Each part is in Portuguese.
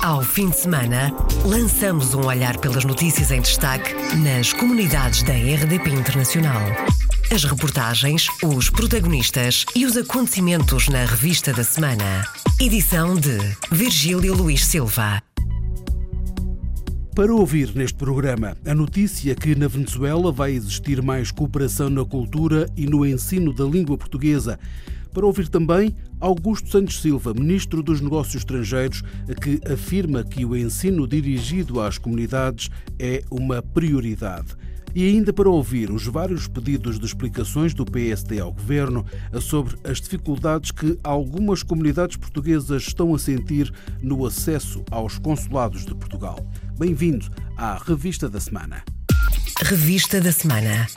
Ao fim de semana, lançamos um olhar pelas notícias em destaque nas comunidades da RDP Internacional. As reportagens, os protagonistas e os acontecimentos na revista da semana. Edição de Virgílio Luís Silva. Para ouvir neste programa a notícia que na Venezuela vai existir mais cooperação na cultura e no ensino da língua portuguesa. Para ouvir também Augusto Santos Silva, ministro dos Negócios Estrangeiros, que afirma que o ensino dirigido às comunidades é uma prioridade. E ainda para ouvir os vários pedidos de explicações do PSD ao governo sobre as dificuldades que algumas comunidades portuguesas estão a sentir no acesso aos consulados de Portugal. Bem-vindo à Revista da Semana. Revista da Semana.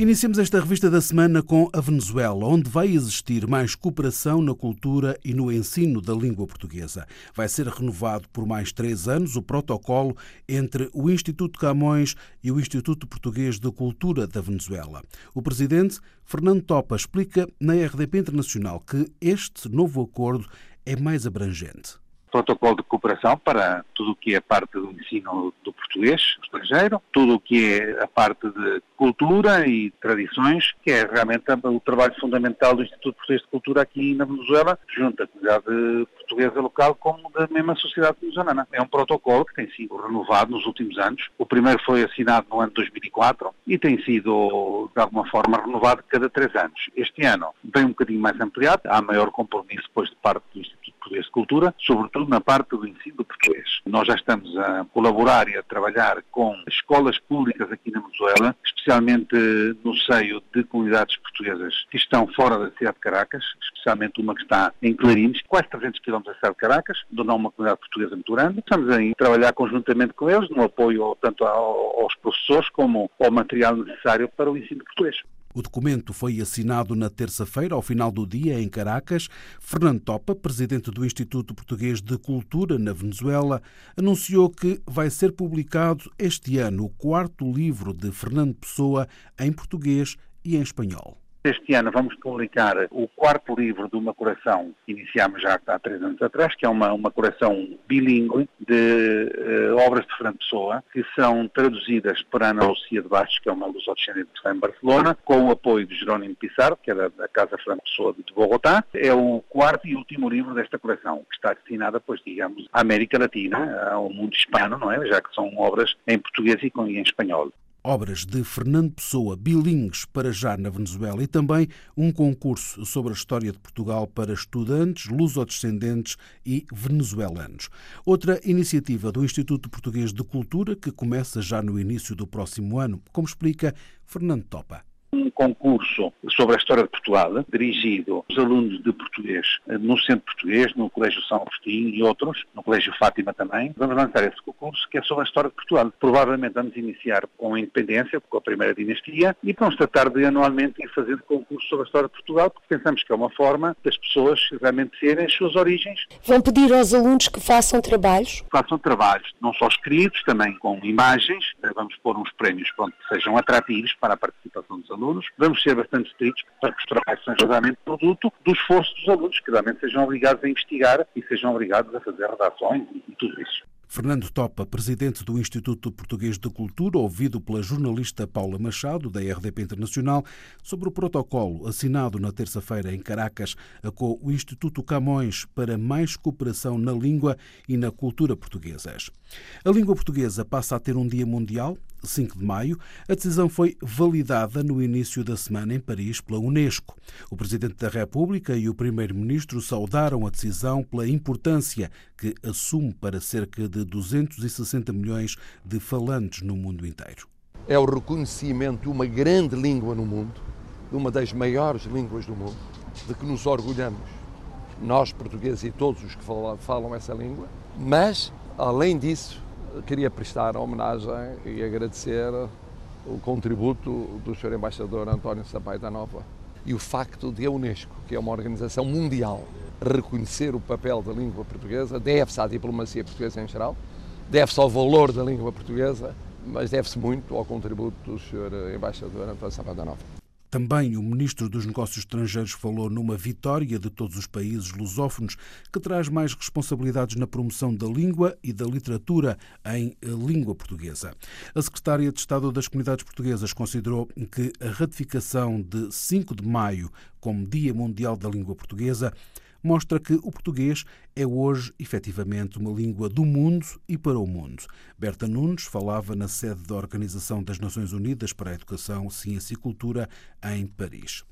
Iniciamos esta revista da semana com a Venezuela, onde vai existir mais cooperação na cultura e no ensino da língua portuguesa. Vai ser renovado por mais três anos o protocolo entre o Instituto Camões e o Instituto Português de Cultura da Venezuela. O presidente, Fernando Topa, explica na RDP Internacional que este novo acordo é mais abrangente protocolo de cooperação para tudo o que é parte do ensino do português estrangeiro, tudo o que é a parte de cultura e tradições, que é realmente o trabalho fundamental do Instituto Português de Cultura aqui na Venezuela, junto à comunidade portuguesa local como da mesma sociedade venezuelana. É um protocolo que tem sido renovado nos últimos anos. O primeiro foi assinado no ano de 2004 e tem sido, de alguma forma, renovado cada três anos. Este ano vem um bocadinho mais ampliado, há maior compromisso depois de parte do Instituto Português de Cultura, sobretudo na parte do ensino do português. Nós já estamos a colaborar e a trabalhar com escolas públicas aqui na Venezuela, especialmente no seio de comunidades portuguesas que estão fora da cidade de Caracas, especialmente uma que está em Clarines, quase 300 km da cidade de Caracas, onde há uma comunidade portuguesa muito grande. Estamos a trabalhar conjuntamente com eles no apoio tanto aos professores como ao material necessário para o ensino português. O documento foi assinado na terça-feira, ao final do dia, em Caracas. Fernando Topa, presidente do Instituto Português de Cultura na Venezuela, anunciou que vai ser publicado este ano o quarto livro de Fernando Pessoa em português e em espanhol. Este ano vamos publicar o quarto livro de uma coleção que iniciámos já há três anos atrás, que é uma, uma coleção bilíngue de uh, obras de Fernando Pessoa, que são traduzidas por Ana Lucia de Bastos, que é uma lusodescendente que está em Barcelona, com o apoio de Jerónimo Pissarro, que da, da Casa Fernando Pessoa de Bogotá. É o quarto e último livro desta coleção, que está destinada, pois, digamos, à América Latina, ao mundo hispano, não é? Já que são obras em português e em espanhol obras de Fernando Pessoa, bilingues para já na Venezuela, e também um concurso sobre a história de Portugal para estudantes, lusodescendentes e venezuelanos. Outra iniciativa do Instituto Português de Cultura, que começa já no início do próximo ano, como explica Fernando Topa um concurso sobre a história de Portugal, dirigido aos alunos de português no Centro Português, no Colégio São Agostinho e outros, no Colégio Fátima também. Vamos lançar esse concurso que é sobre a história de Portugal. Provavelmente vamos iniciar com a independência, com a primeira dinastia, e vamos tratar de anualmente ir fazendo concurso sobre a história de Portugal, porque pensamos que é uma forma das pessoas realmente serem as suas origens. Vão pedir aos alunos que façam trabalhos? Façam trabalhos, não só escritos, também com imagens. Vamos pôr uns prémios pronto, que sejam atrativos para a participação dos alunos alunos, vamos ser bastante estritos para que os trabalhos sejam realmente produto do esforço dos alunos, que realmente sejam obrigados a investigar e sejam obrigados a fazer redações e tudo isso. Fernando Topa, presidente do Instituto Português de Cultura, ouvido pela jornalista Paula Machado, da RDP Internacional, sobre o protocolo assinado na terça-feira em Caracas com o Instituto Camões para mais cooperação na língua e na cultura portuguesas. A língua portuguesa passa a ter um dia mundial 5 de maio, a decisão foi validada no início da semana em Paris pela Unesco. O Presidente da República e o Primeiro-Ministro saudaram a decisão pela importância que assume para cerca de 260 milhões de falantes no mundo inteiro. É o reconhecimento de uma grande língua no mundo, de uma das maiores línguas do mundo, de que nos orgulhamos, nós portugueses e todos os que falam essa língua, mas, além disso, queria prestar homenagem e agradecer o contributo do Sr. Embaixador António Sampaio Nova e o facto de a Unesco, que é uma organização mundial, reconhecer o papel da língua portuguesa, deve-se à diplomacia portuguesa em geral, deve-se ao valor da língua portuguesa, mas deve-se muito ao contributo do Sr. Embaixador António Sampaio Nova. Também o ministro dos Negócios Estrangeiros falou numa vitória de todos os países lusófonos que traz mais responsabilidades na promoção da língua e da literatura em língua portuguesa. A secretária de Estado das Comunidades Portuguesas considerou que a ratificação de 5 de maio como Dia Mundial da Língua Portuguesa mostra que o português é hoje, efetivamente, uma língua do mundo e para o mundo. Berta Nunes falava na sede da Organização das Nações Unidas para a Educação, Ciência e Cultura, em Paris.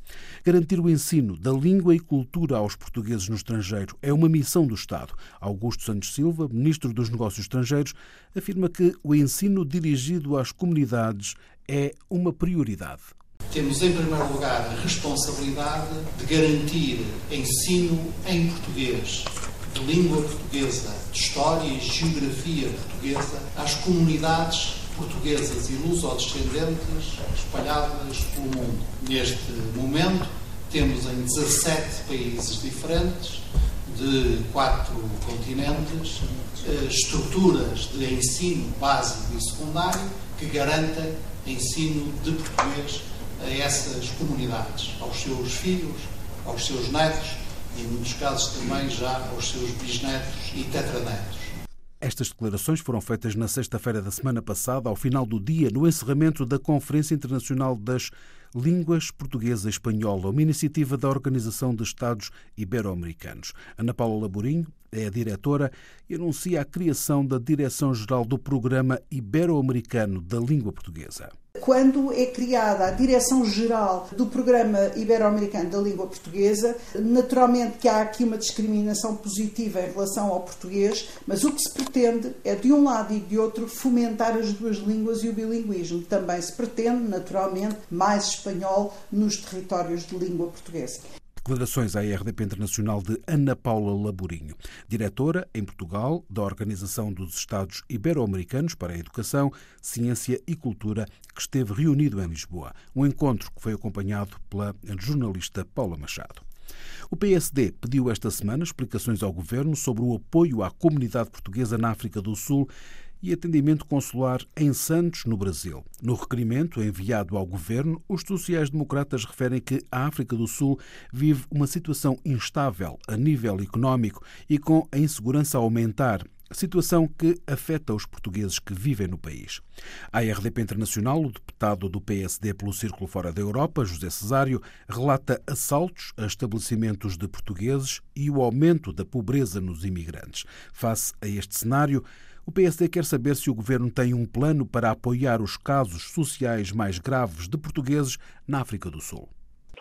Garantir o ensino da língua e cultura aos portugueses no estrangeiro é uma missão do Estado. Augusto Santos Silva, ministro dos Negócios Estrangeiros, afirma que o ensino dirigido às comunidades é uma prioridade. Temos, em primeiro lugar, a responsabilidade de garantir ensino em português, de língua portuguesa, de história e geografia portuguesa às comunidades portuguesas e luso-descendentes espalhadas pelo mundo. Neste momento, temos em 17 países diferentes, de quatro continentes, eh, estruturas de ensino básico e secundário que garantem ensino de português a essas comunidades, aos seus filhos, aos seus netos e, em muitos casos, também já aos seus bisnetos e tetranetos. Estas declarações foram feitas na sexta-feira da semana passada, ao final do dia, no encerramento da Conferência Internacional das Línguas Portuguesa e Espanhola, uma iniciativa da Organização de Estados Ibero-Americanos. Ana Paula Laborinho é a diretora e anuncia a criação da Direção-Geral do Programa Ibero-Americano da Língua Portuguesa. Quando é criada a Direção-Geral do Programa Ibero-Americano da Língua Portuguesa, naturalmente que há aqui uma discriminação positiva em relação ao português, mas o que se pretende é, de um lado e de outro, fomentar as duas línguas e o bilinguismo. Também se pretende, naturalmente, mais espanhol nos territórios de língua portuguesa. Declarações à RDP Internacional de Ana Paula Laborinho, diretora em Portugal da Organização dos Estados Ibero-Americanos para a Educação, Ciência e Cultura, que esteve reunido em Lisboa. Um encontro que foi acompanhado pela jornalista Paula Machado. O PSD pediu esta semana explicações ao governo sobre o apoio à comunidade portuguesa na África do Sul e atendimento consular em Santos, no Brasil. No requerimento enviado ao governo, os sociais-democratas referem que a África do Sul vive uma situação instável a nível económico e com a insegurança a aumentar situação que afeta os portugueses que vivem no país. A RDP Internacional, o deputado do PSD pelo Círculo Fora da Europa, José Cesário, relata assaltos a estabelecimentos de portugueses e o aumento da pobreza nos imigrantes. Face a este cenário, o PSD quer saber se o governo tem um plano para apoiar os casos sociais mais graves de portugueses na África do Sul.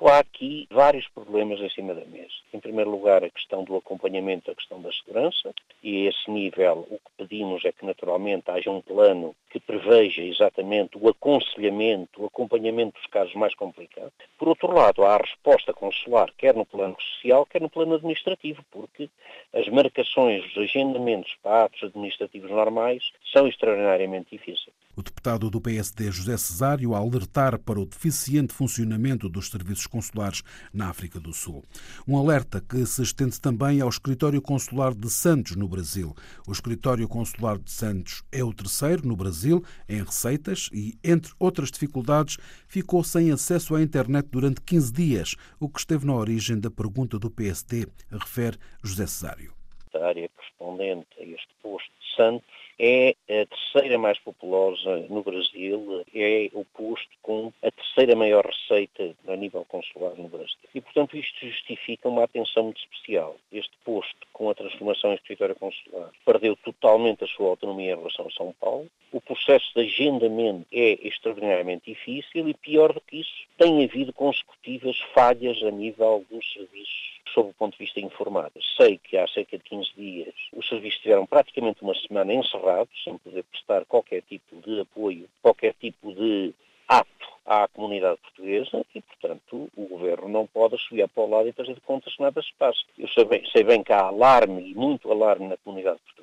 Há aqui vários problemas em cima da mesa. Em primeiro lugar, a questão do acompanhamento, a questão da segurança, e a esse nível o que pedimos é que naturalmente haja um plano que preveja exatamente o aconselhamento, o acompanhamento dos casos mais complicados. Por outro lado, há a resposta consular, quer no plano social, quer no plano administrativo, porque as marcações, os agendamentos para atos administrativos normais são extraordinariamente difíceis. O deputado do PSD, José Cesário, a alertar para o deficiente funcionamento dos serviços consulares na África do Sul. Um alerta que se estende também ao Escritório Consular de Santos, no Brasil. O Escritório Consular de Santos é o terceiro no Brasil em receitas e, entre outras dificuldades, ficou sem acesso à internet durante 15 dias, o que esteve na origem da pergunta do PSD, refere José Cesário. A área correspondente a este posto de Santos é a terceira mais populosa no Brasil, é o posto com a terceira maior receita a nível consular no Brasil. E, portanto, isto justifica uma atenção muito especial. Este posto, com a transformação em escritório consular, perdeu totalmente a sua autonomia em relação a São Paulo. O processo de agendamento é extraordinariamente difícil e, pior do que isso, tem havido consecutivas falhas a nível dos serviços sob o ponto de vista informado. Sei que há cerca de 15 dias os serviços tiveram praticamente uma semana encerrados, sem poder prestar qualquer tipo de apoio, qualquer tipo de ato à comunidade portuguesa e, portanto, o governo não pode subir para o lado e fazer de contas que nada se passa. Eu sei bem, sei bem que há alarme e muito alarme na comunidade portuguesa,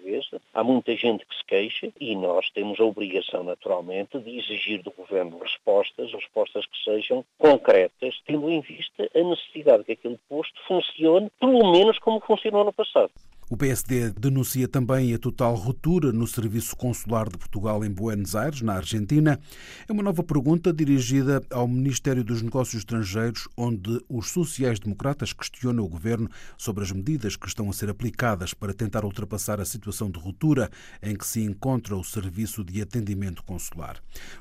há muita gente que se queixa e nós temos a obrigação, naturalmente, de exigir do governo respostas, respostas que sejam concretas, tendo em vista a necessidade que aquele posto funcione, pelo menos como funcionou no passado. O PSD denuncia também a total ruptura no Serviço Consular de Portugal em Buenos Aires, na Argentina. É uma nova pergunta dirigida ao Ministério dos Negócios Estrangeiros, onde os sociais-democratas questionam o governo sobre as medidas que estão a ser aplicadas para tentar ultrapassar a situação de ruptura em que se encontra o serviço de atendimento consular.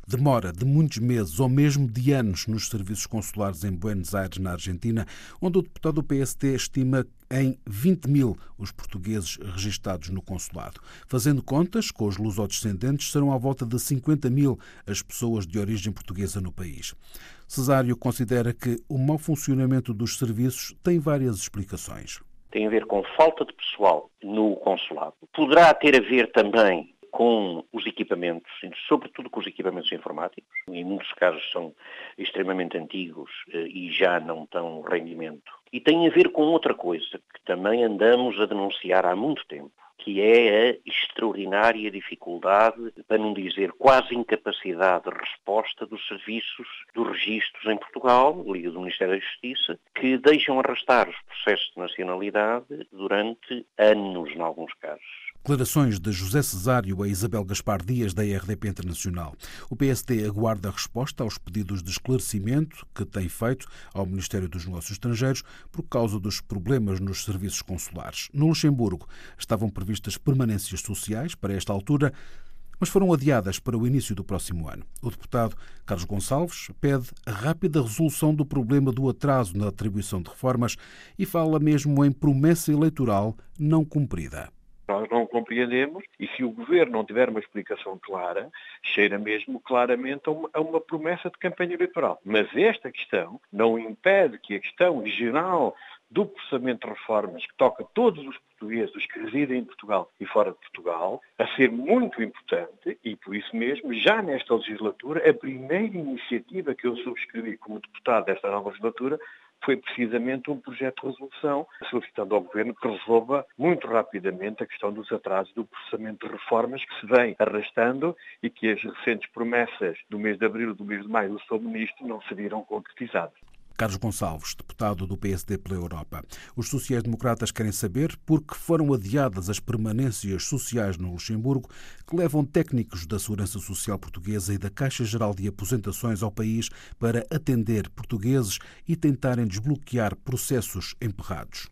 Demora de muitos meses ou mesmo de anos nos serviços consulares em Buenos Aires, na Argentina, onde o deputado do PSD estima em 20 mil os portugueses registados no consulado. Fazendo contas, com os lusodescendentes, serão à volta de 50 mil as pessoas de origem portuguesa no país. Cesário considera que o mau funcionamento dos serviços tem várias explicações. Tem a ver com falta de pessoal no consulado. Poderá ter a ver também com os equipamentos, sobretudo com os equipamentos informáticos. Em muitos casos são extremamente antigos eh, e já não tão rendimento. E tem a ver com outra coisa que também andamos a denunciar há muito tempo, que é a extraordinária dificuldade, para não dizer quase incapacidade de resposta dos serviços dos registros em Portugal, Liga do Ministério da Justiça, que deixam arrastar os processos de nacionalidade durante anos, em alguns casos. Declarações de José Cesário a Isabel Gaspar Dias, da RDP Internacional. O PSD aguarda a resposta aos pedidos de esclarecimento que tem feito ao Ministério dos Negócios Estrangeiros por causa dos problemas nos serviços consulares. No Luxemburgo estavam previstas permanências sociais para esta altura, mas foram adiadas para o início do próximo ano. O deputado Carlos Gonçalves pede a rápida resolução do problema do atraso na atribuição de reformas e fala mesmo em promessa eleitoral não cumprida nós não compreendemos e se o governo não tiver uma explicação clara, cheira mesmo claramente a uma, a uma, promessa de campanha eleitoral. Mas esta questão não impede que a questão geral do processamento de reformas que toca todos os portugueses, que residem em Portugal e fora de Portugal, a ser muito importante e, por isso mesmo, já nesta legislatura, a primeira iniciativa que eu subscrevi como deputado desta nova legislatura foi precisamente um projeto de resolução solicitando ao Governo que resolva muito rapidamente a questão dos atrasos do processamento de reformas que se vem arrastando e que as recentes promessas do mês de abril e do mês de maio do seu Ministro não se viram concretizadas. Carlos Gonçalves, deputado do PSD pela Europa. Os sociais-democratas querem saber por que foram adiadas as permanências sociais no Luxemburgo que levam técnicos da Segurança Social Portuguesa e da Caixa Geral de Aposentações ao país para atender portugueses e tentarem desbloquear processos emperrados.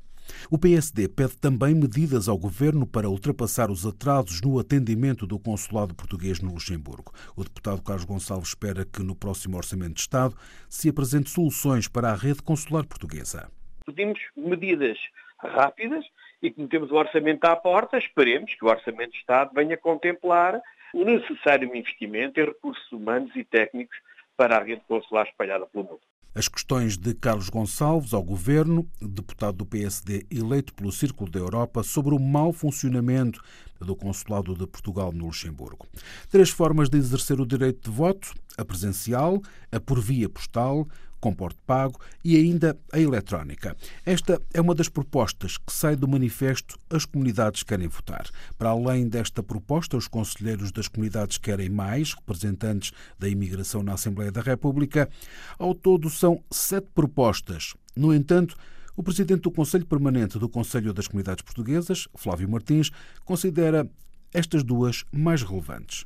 O PSD pede também medidas ao governo para ultrapassar os atrasos no atendimento do consulado português no Luxemburgo. O deputado Carlos Gonçalves espera que no próximo Orçamento de Estado se apresente soluções para a rede consular portuguesa. Pedimos medidas rápidas e que metemos o orçamento à porta, esperemos que o Orçamento de Estado venha contemplar o necessário investimento em recursos humanos e técnicos para a rede consular espalhada pelo mundo. As questões de Carlos Gonçalves ao governo, deputado do PSD eleito pelo Círculo da Europa, sobre o mau funcionamento do Consulado de Portugal no Luxemburgo. Três formas de exercer o direito de voto: a presencial, a por via postal, com porte pago e ainda a eletrónica. Esta é uma das propostas que sai do manifesto As Comunidades Querem Votar. Para além desta proposta, os conselheiros das comunidades querem mais representantes da imigração na Assembleia da República. Ao todo, são sete propostas. No entanto, o presidente do Conselho Permanente do Conselho das Comunidades Portuguesas, Flávio Martins, considera estas duas mais relevantes.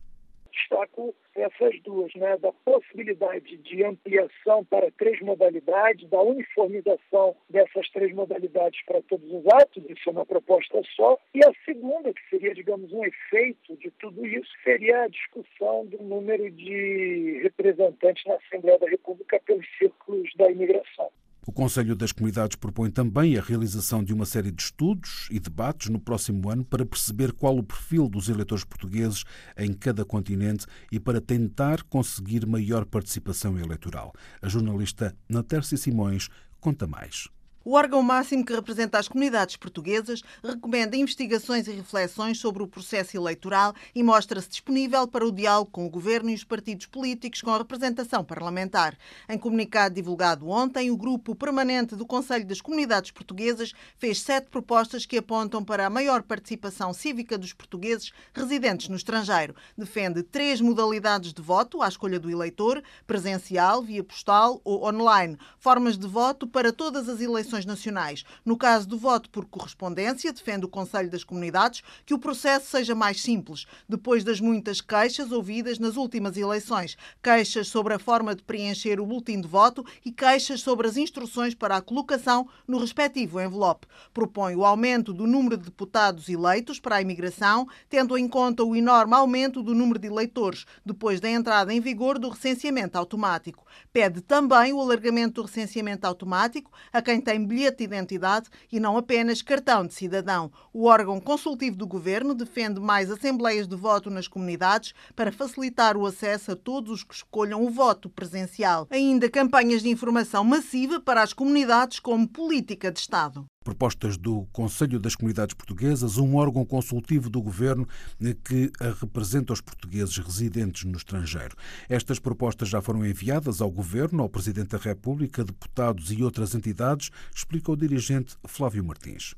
Destaco essas duas, né, da possibilidade de ampliação para três modalidades, da uniformização dessas três modalidades para todos os atos, isso é uma proposta só, e a segunda, que seria, digamos, um efeito de tudo isso, seria a discussão do número de representantes na Assembleia da República pelos círculos da imigração. O Conselho das Comunidades propõe também a realização de uma série de estudos e debates no próximo ano para perceber qual o perfil dos eleitores portugueses em cada continente e para tentar conseguir maior participação eleitoral. A jornalista Natércia Simões conta mais. O órgão máximo que representa as comunidades portuguesas recomenda investigações e reflexões sobre o processo eleitoral e mostra-se disponível para o diálogo com o governo e os partidos políticos com a representação parlamentar. Em comunicado divulgado ontem, o grupo permanente do Conselho das Comunidades Portuguesas fez sete propostas que apontam para a maior participação cívica dos portugueses residentes no estrangeiro. Defende três modalidades de voto à escolha do eleitor: presencial, via postal ou online, formas de voto para todas as eleições eleições nacionais. No caso do voto por correspondência, defende o Conselho das Comunidades que o processo seja mais simples, depois das muitas queixas ouvidas nas últimas eleições. Queixas sobre a forma de preencher o boletim de voto e queixas sobre as instruções para a colocação no respectivo envelope. Propõe o aumento do número de deputados eleitos para a imigração, tendo em conta o enorme aumento do número de eleitores depois da entrada em vigor do recenseamento automático. Pede também o alargamento do recenseamento automático a quem tem bilhete de identidade e não apenas cartão de cidadão. O órgão consultivo do governo defende mais assembleias de voto nas comunidades para facilitar o acesso a todos os que escolham o voto presencial. Ainda campanhas de informação massiva para as comunidades como política de Estado propostas do Conselho das Comunidades Portuguesas, um órgão consultivo do governo que representa os portugueses residentes no estrangeiro. Estas propostas já foram enviadas ao governo, ao Presidente da República, deputados e outras entidades, explica o dirigente Flávio Martins.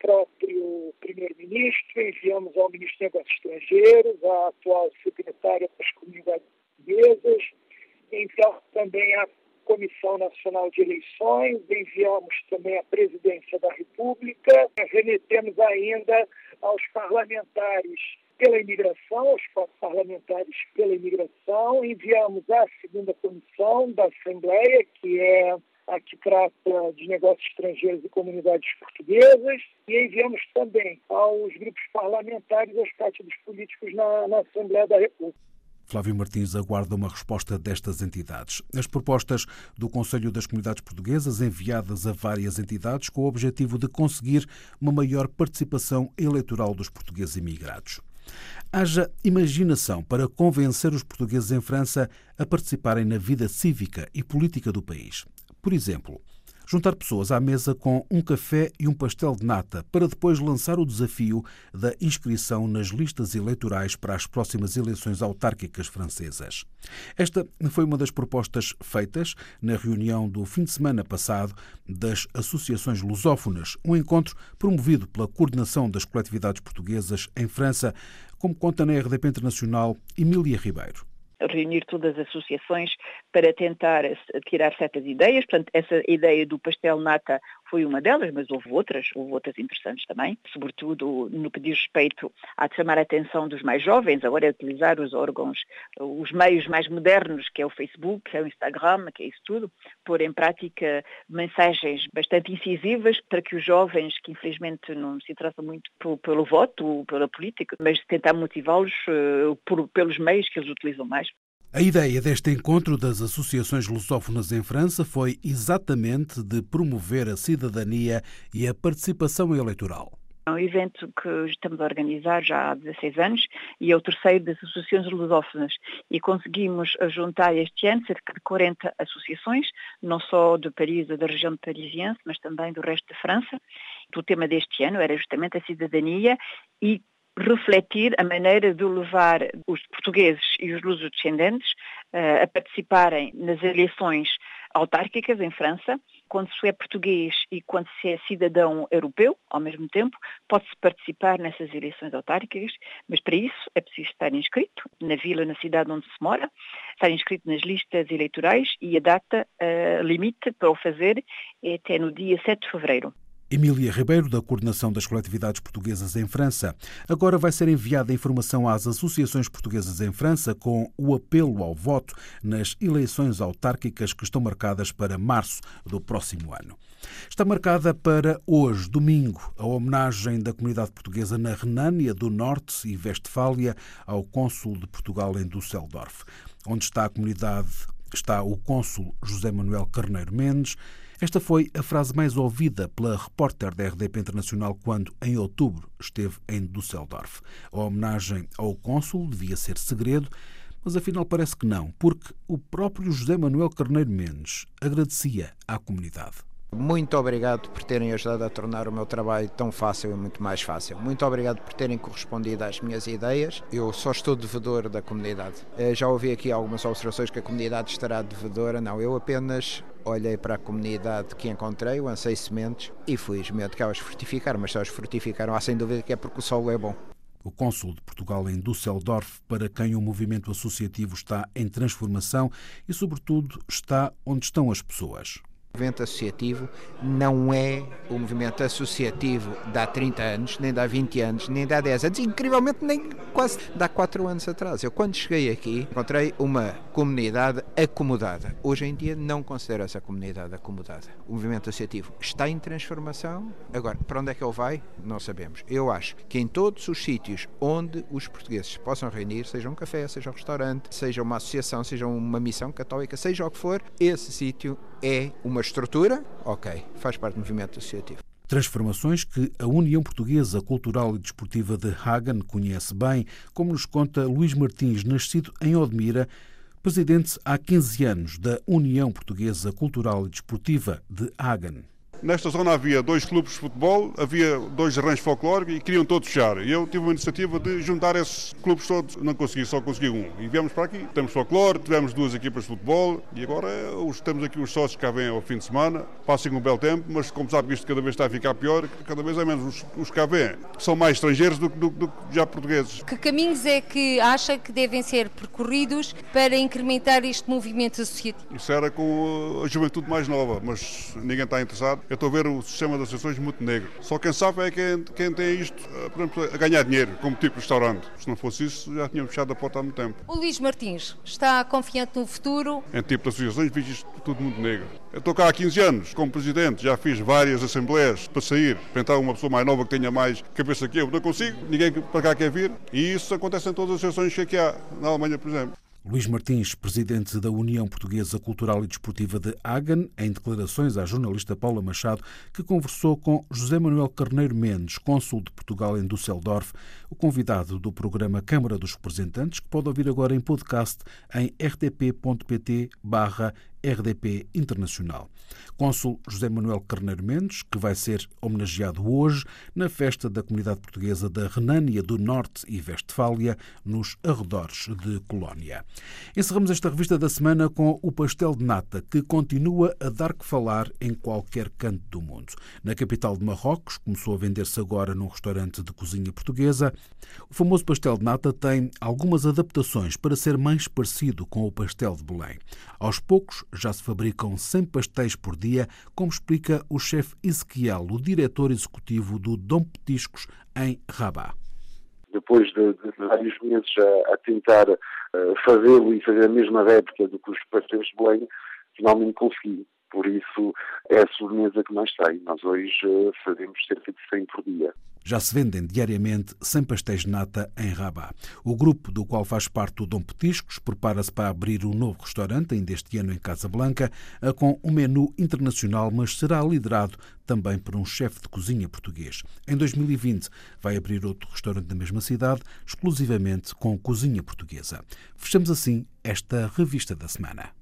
Próprio Primeiro-Ministro, enviamos ao Ministro dos Estrangeiros, à atual Secretária das Comunidades Portuguesas, enviamos também à Comissão Nacional de Eleições, enviamos também à Presidência da República, remetemos ainda aos parlamentares pela imigração, aos parlamentares pela imigração, enviamos à segunda comissão da Assembleia, que é a que trata de negócios estrangeiros e comunidades portuguesas, e enviamos também aos grupos parlamentares aos partidos políticos na, na Assembleia da República. Flávio Martins aguarda uma resposta destas entidades. As propostas do Conselho das Comunidades Portuguesas enviadas a várias entidades com o objetivo de conseguir uma maior participação eleitoral dos portugueses imigrados. Haja imaginação para convencer os portugueses em França a participarem na vida cívica e política do país. Por exemplo, juntar pessoas à mesa com um café e um pastel de nata para depois lançar o desafio da inscrição nas listas eleitorais para as próximas eleições autárquicas francesas. Esta foi uma das propostas feitas na reunião do fim de semana passado das associações lusófonas, um encontro promovido pela Coordenação das Coletividades Portuguesas em França, como conta na RDP Internacional Emília Ribeiro reunir todas as associações para tentar tirar certas ideias. Portanto, essa ideia do pastel nata foi uma delas, mas houve outras, houve outras interessantes também, sobretudo no que diz respeito a chamar a atenção dos mais jovens, agora é utilizar os órgãos, os meios mais modernos, que é o Facebook, que é o Instagram, que é isso tudo, pôr em prática mensagens bastante incisivas para que os jovens, que infelizmente não se interessam muito pelo voto, pela política, mas tentar motivá-los uh, pelos meios que eles utilizam mais. A ideia deste encontro das associações lusófonas em França foi exatamente de promover a cidadania e a participação eleitoral. É um evento que estamos a organizar já há 16 anos e é o terceiro das associações lusófonas e conseguimos juntar este ano cerca de 40 associações, não só de Paris ou da região Parisiense, mas também do resto de França. O tema deste ano era justamente a cidadania e refletir a maneira de levar os portugueses e os luso-descendentes uh, a participarem nas eleições autárquicas em França. Quando se é português e quando se é cidadão europeu, ao mesmo tempo, pode-se participar nessas eleições autárquicas, mas para isso é preciso estar inscrito na vila, na cidade onde se mora, estar inscrito nas listas eleitorais e a data uh, limite para o fazer é até no dia 7 de fevereiro. Emília Ribeiro, da Coordenação das Coletividades Portuguesas em França. Agora vai ser enviada informação às associações portuguesas em França com o apelo ao voto nas eleições autárquicas que estão marcadas para março do próximo ano. Está marcada para hoje, domingo, a homenagem da comunidade portuguesa na Renânia do Norte e Westfália ao cônsul de Portugal em Düsseldorf. Onde está a comunidade está o cônsul José Manuel Carneiro Mendes esta foi a frase mais ouvida pela repórter da RDP Internacional quando, em outubro, esteve em Düsseldorf. A homenagem ao cônsul devia ser segredo, mas afinal parece que não, porque o próprio José Manuel Carneiro Mendes agradecia à comunidade. Muito obrigado por terem ajudado a tornar o meu trabalho tão fácil e muito mais fácil. Muito obrigado por terem correspondido às minhas ideias. Eu só estou devedor da comunidade. Eh, já ouvi aqui algumas observações que a comunidade estará devedora. Não, eu apenas olhei para a comunidade que encontrei, lancei sementes e felizmente que elas frutificaram, mas se elas frutificaram, há sem dúvida que é porque o solo é bom. O cônsul de Portugal em Düsseldorf, para quem o movimento associativo está em transformação e, sobretudo, está onde estão as pessoas. O movimento associativo não é o movimento associativo de há 30 anos, nem de há 20 anos, nem de há 10 anos, incrivelmente nem quase de há 4 anos atrás. Eu, quando cheguei aqui, encontrei uma comunidade acomodada. Hoje em dia, não considero essa comunidade acomodada. O movimento associativo está em transformação. Agora, para onde é que ele vai? Não sabemos. Eu acho que em todos os sítios onde os portugueses possam reunir, seja um café, seja um restaurante, seja uma associação, seja uma missão católica, seja o que for, esse sítio é uma estrutura, ok, faz parte do movimento associativo. Transformações que a União Portuguesa Cultural e Desportiva de Hagen conhece bem, como nos conta Luís Martins, nascido em Odmira, presidente há 15 anos da União Portuguesa Cultural e Desportiva de Hagen. Nesta zona havia dois clubes de futebol, havia dois ranchos folclóricos e queriam todos fechar. E eu tive uma iniciativa de juntar esses clubes todos. Não consegui, só consegui um. E viemos para aqui. Temos folclore, tivemos duas equipas de futebol e agora os, temos aqui os sócios que cá vêm ao fim de semana. Passem um belo tempo, mas como sabe isto cada vez está a ficar pior, cada vez é menos os, os que cá vêm. São mais estrangeiros do que do, do, já portugueses. Que caminhos é que acha que devem ser percorridos para incrementar este movimento associativo? Isso era com a juventude mais nova, mas ninguém está interessado. Eu estou a ver o sistema de associações muito negro. Só quem sabe é quem, quem tem isto, eh, por exemplo, a ganhar dinheiro, como tipo de restaurante. Se não fosse isso, já tínhamos fechado a porta há muito tempo. O Luís Martins está confiante no futuro? Em tipo de associações, vejo isto tudo muito negro. Eu estou cá há 15 anos, como presidente, já fiz várias assembleias para sair, para entrar uma pessoa mais nova que tenha mais cabeça que eu. Não consigo, ninguém para cá quer vir. E isso acontece em todas as associações que há, na Alemanha, por exemplo. Luís Martins, presidente da União Portuguesa Cultural e Desportiva de Hagen, em declarações à jornalista Paula Machado, que conversou com José Manuel Carneiro Mendes, cônsul de Portugal em Düsseldorf, o convidado do programa Câmara dos Representantes, que pode ouvir agora em podcast em rtp.pt barra RDP Internacional. Cônsul José Manuel Carneiro Mendes, que vai ser homenageado hoje na festa da comunidade portuguesa da Renânia do Norte e Vestfália, nos arredores de Colónia. Encerramos esta revista da semana com o pastel de nata, que continua a dar que falar em qualquer canto do mundo. Na capital de Marrocos, começou a vender-se agora num restaurante de cozinha portuguesa. O famoso pastel de nata tem algumas adaptações para ser mais parecido com o pastel de Belém. Aos poucos, já se fabricam 100 pastéis por dia, como explica o chefe Ezequiel, o diretor executivo do Dom Petiscos em Rabat. Depois de, de vários meses a, a tentar uh, fazê-lo e fazer a mesma réplica do que os pastéis de Belém, finalmente consegui. Por isso, é a sobremesa que mais sai. Nós hoje fazemos cerca de 100 por dia. Já se vendem diariamente 100 pastéis de nata em Rabat. O grupo do qual faz parte o Dom Petiscos prepara-se para abrir um novo restaurante, ainda este ano em Casablanca, com um menu internacional, mas será liderado também por um chefe de cozinha português. Em 2020 vai abrir outro restaurante na mesma cidade, exclusivamente com cozinha portuguesa. Fechamos assim esta revista da semana.